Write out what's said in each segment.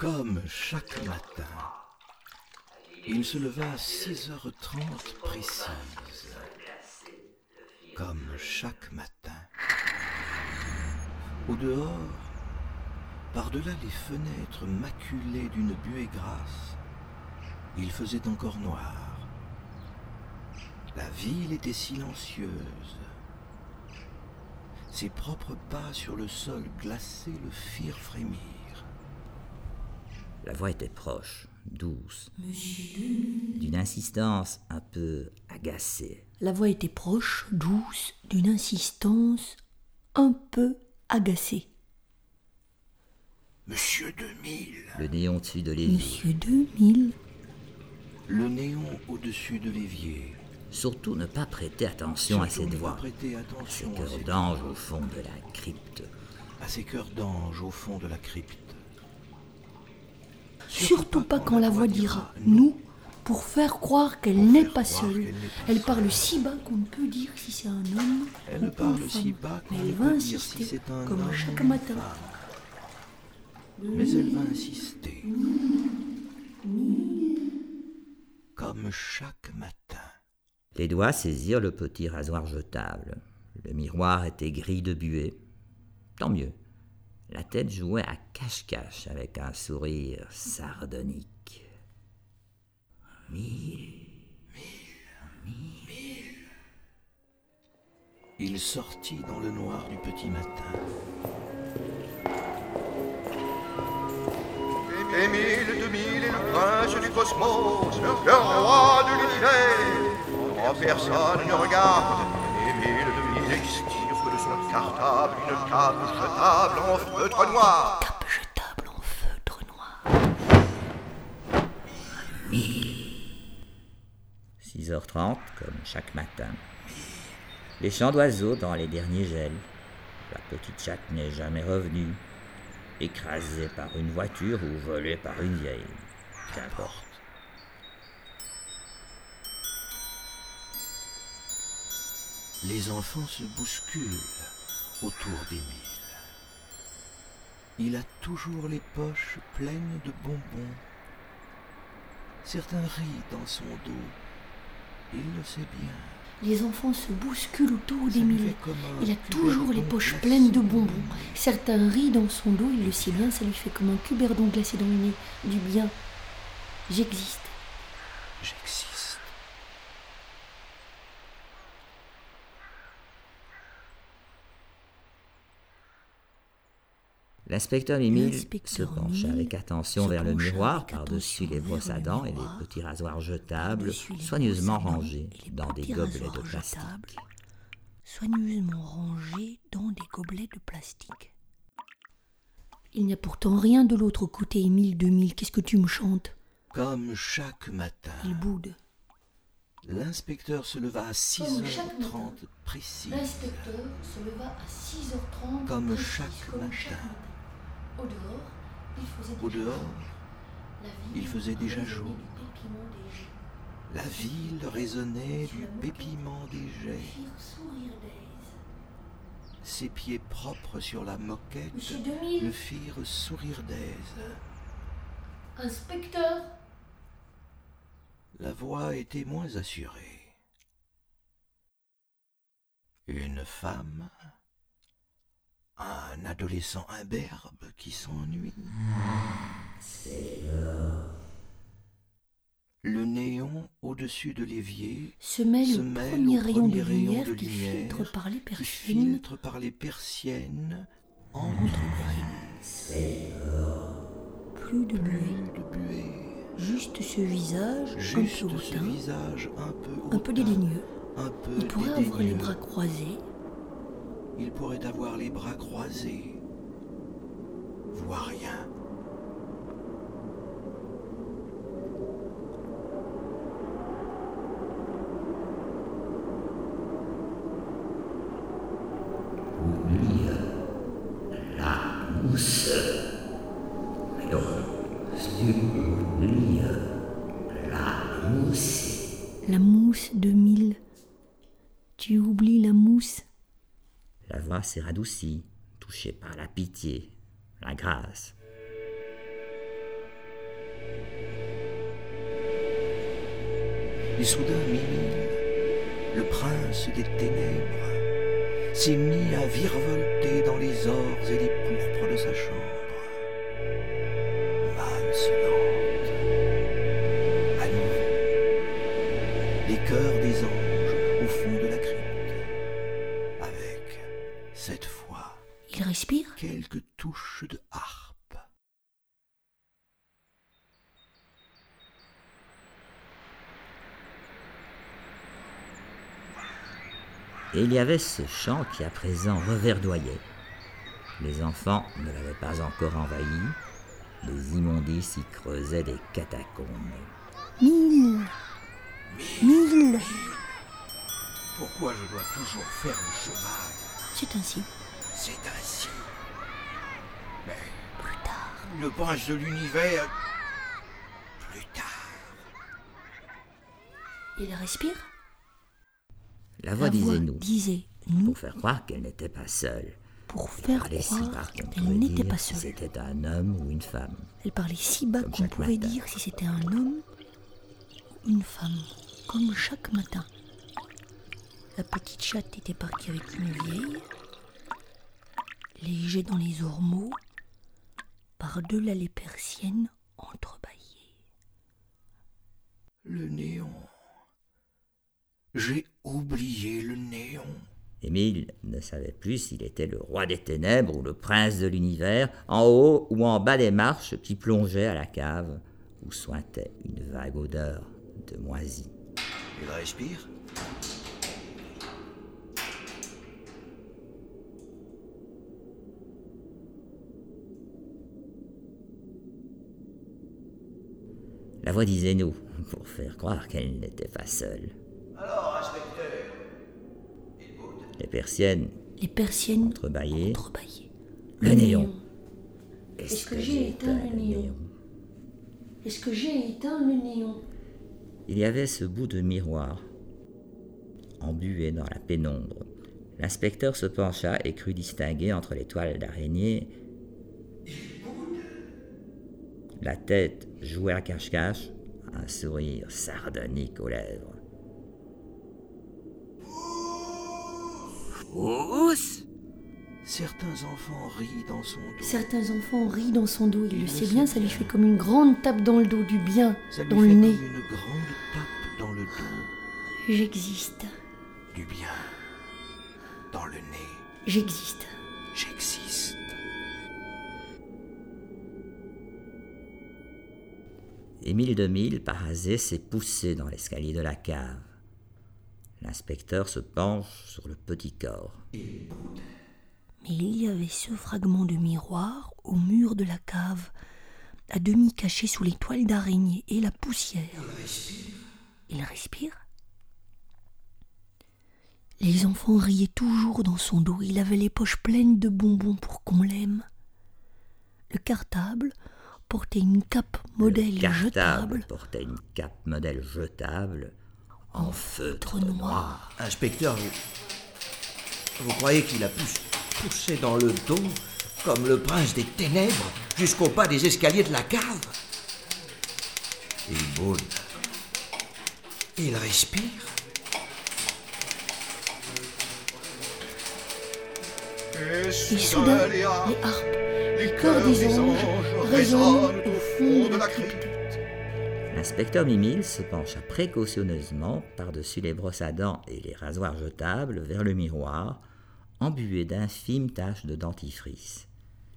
Comme chaque matin, il se leva à 6h30 précise. Comme chaque matin. Au dehors, par-delà les fenêtres maculées d'une buée grasse, il faisait encore noir. La ville était silencieuse. Ses propres pas sur le sol glacé le firent frémir. La voix était proche, douce, Monsieur d'une insistance un peu agacée. La voix était proche, douce, d'une insistance un peu agacée. Monsieur 2000, Le néon dessus de l'évier. Monsieur 2000 le néon au-dessus de l'évier. Surtout ne pas prêter attention à cette voix. prêter Ces attention à cœurs cette d'ange voix, au fond de la crypte. à ces cœurs d'ange au fond de la crypte. Surtout pas quand la voix dira nous pour faire croire qu'elle n'est pas seule. Elle parle si bas qu'on ne peut dire si c'est un homme Elle ou ne parle une si bas qu'on Mais ne elle va peut dire insister, si c'est un comme homme chaque matin. femme. Mais elle va insister. Comme chaque matin. Les doigts saisirent le petit rasoir jetable. Le miroir était gris de buée. Tant mieux. La tête jouait à cache-cache avec un sourire sardonique. Il sortit dans le noir du petit matin. Émile 2000 est le prince du cosmos, le roi de l'univers. Personne ne regarde. Émile 2000 expire que de son cartable une cape jetable en feutre noir. Cape jetable en feutre noir. 6h30, comme chaque matin. Les chants d'oiseaux dans les derniers gels. La petite chatte n'est jamais revenue. Écrasée par une voiture ou volée par une vieille. Qu'importe. Les enfants se bousculent autour d'Émile. Il a toujours les poches pleines de bonbons. Certains rient dans son dos. Il le sait bien. Les enfants se bousculent autour d'Émile. Il a toujours les poches glacé pleines de bonbons. Certains rient dans son dos, il le sait bien, ça lui fait comme un cuberdon glacé dans le nez. Du bien. J'existe. L'inspecteur Émile se pencha avec attention vers le miroir par-dessus attention les brosses à dents et les petits rasoirs jetables soigneusement rangés dans des gobelets de plastique. Soigneusement rangés dans des gobelets de plastique. Il n'y a pourtant rien de l'autre côté, Émile 2000. Qu'est-ce que tu me chantes? Comme chaque matin, Il boude. l'inspecteur se leva à chaque 6h30 précis. L'inspecteur se leva à 6h30. Comme précis, chaque comme matin. chaque matin. Au dehors, il faisait Au déjà dehors, La ville il faisait déjà résonnait jour. du pépiment des jets. La ville résonnait du pépiment des jets. Ses pieds propres sur la moquette Monsieur 2000, le firent sourire d'aise. inspecteur, La voix était moins assurée. Une femme, un adolescent imberbe qui s'ennuie. Le néon au-dessus de l'évier se mêle se au mêle premier au rayon de premier rayon lumière de qui lumière filtre par les qui persiennes. filtre par les persiennes plus de buée, juste ce visage Juste un peu ce hautain, visage un peu un peu hautain, dédaigneux. un peu Il pourrait avoir les dédaigneux. bras croisés, Il pourrait avoir les bras croisés. Voit rien. la mousse de mille. Tu oublies la mousse La voix s'est radoucie, touchée par la pitié, la grâce. Et soudain, Mimile, le prince des ténèbres, s'est mis à virevolter dans les ors et les pourpres Et il y avait ce chant qui à présent reverdoyait. Les enfants ne l'avaient pas encore envahi. Les immondices y creusaient des catacombes. Mille Mille Pourquoi je dois toujours faire le cheval? C'est ainsi. C'est ainsi. Mais Plus tard. le prince de l'univers. Plus tard. Il respire? La voix La disait voix nous, disait nous pour faire croire qu'elle n'était pas seule. pour faire si croire qu'elle n'était pas si seule. c'était un homme ou une femme. Elle parlait si bas qu'on pouvait matin. dire si c'était un homme ou une femme, comme chaque matin. La petite chatte était partie avec une vieille, léger dans les ormeaux, par-delà les persiennes entrebâillées. Le néon. J'ai oublié le néon. Émile ne savait plus s'il était le roi des ténèbres ou le prince de l'univers, en haut ou en bas des marches qui plongeaient à la cave, où sointait une vague odeur de moisi. Il respire? La voix disait nous, pour faire croire qu'elle n'était pas seule. Alors, inspecteur. Il boude. Les persiennes Les persiennes entrebâillées, entrebâillées. le néon. Est-ce que j'ai éteint le néon Est-ce que j'ai éteint le néon Il y avait ce bout de miroir, embué dans la pénombre. L'inspecteur se pencha et crut distinguer entre les toiles d'araignée la tête jouait à cache-cache, un sourire sardonique aux lèvres. Certains enfants rient dans son dos. Certains enfants rient dans son dos, il le sait bien, ça lui fait comme une grande tape dans le dos du bien, Ça lui dans fait le comme nez. une grande tape dans le dos. J'existe, Du bien. Dans le nez. j'existe. J'existe. Émile de Mille, parasé, s'est poussé dans l'escalier de la cave. L'inspecteur se penche sur le petit corps. Mais il y avait ce fragment de miroir au mur de la cave, à demi caché sous les toiles d'araignée et la poussière. Il respire. Les enfants riaient toujours dans son dos. Il avait les poches pleines de bonbons pour qu'on l'aime. Le cartable portait une cape modèle Le cartable jetable portait une cape modèle jetable en feutre noir. Inspecteur, vous, vous croyez qu'il a poussé, poussé dans le dos, comme le prince des ténèbres, jusqu'au pas des escaliers de la cave? Il boude. Il respire. Et soudain, les harpes, les chœurs des anges résonnent au fond de la crypte. L'inspecteur Mimile se pencha précautionneusement par-dessus les brosses à dents et les rasoirs jetables vers le miroir, embué d'infimes taches de dentifrice.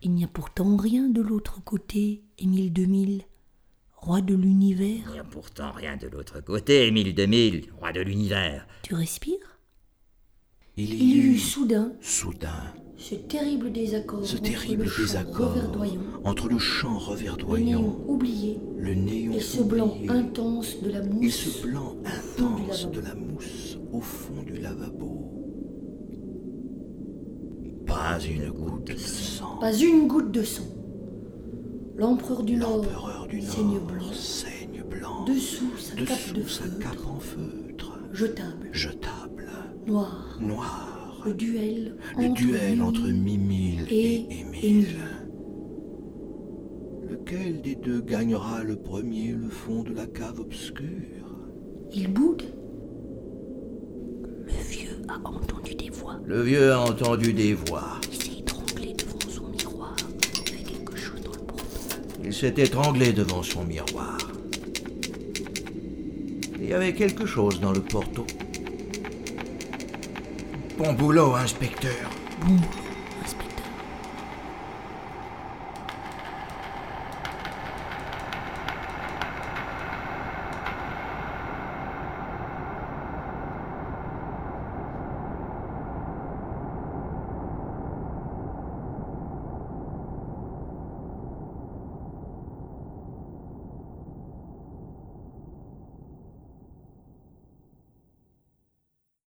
Il n'y a pourtant rien de l'autre côté, Émile 2000, roi de l'univers. Il n'y a pourtant rien de l'autre côté, Émile de Mille, roi de l'univers. Tu respires? Il Il y y eut eut soudain soudain ce terrible désaccord ce entre le chant désaccord reverdoyant, entre le chant le reverdoyant, néon oublié le néon et ce blanc oublié, intense de la et mousse. ce blanc intense de la mousse au fond du lavabo. Pas une goutte de sang. Pas une goutte de sang. L'empereur du Nord saigne blanc. saigne blanc. Dessous sa cape de sa cape en feutre. jetable, Jetable. noir. Noir. Le duel Le entre duel entre Mimile et, et Émile. Émile. Le lequel des deux gagnera le premier le fond de la cave obscure? Il boude. Le vieux a entendu des voix. Le vieux a entendu des voix. Il s'est étranglé devant son miroir. Il y avait quelque chose dans le. Il s'est étranglé devant son miroir. Il y avait quelque chose dans le porto. Bon boulot, inspecteur. Boulot.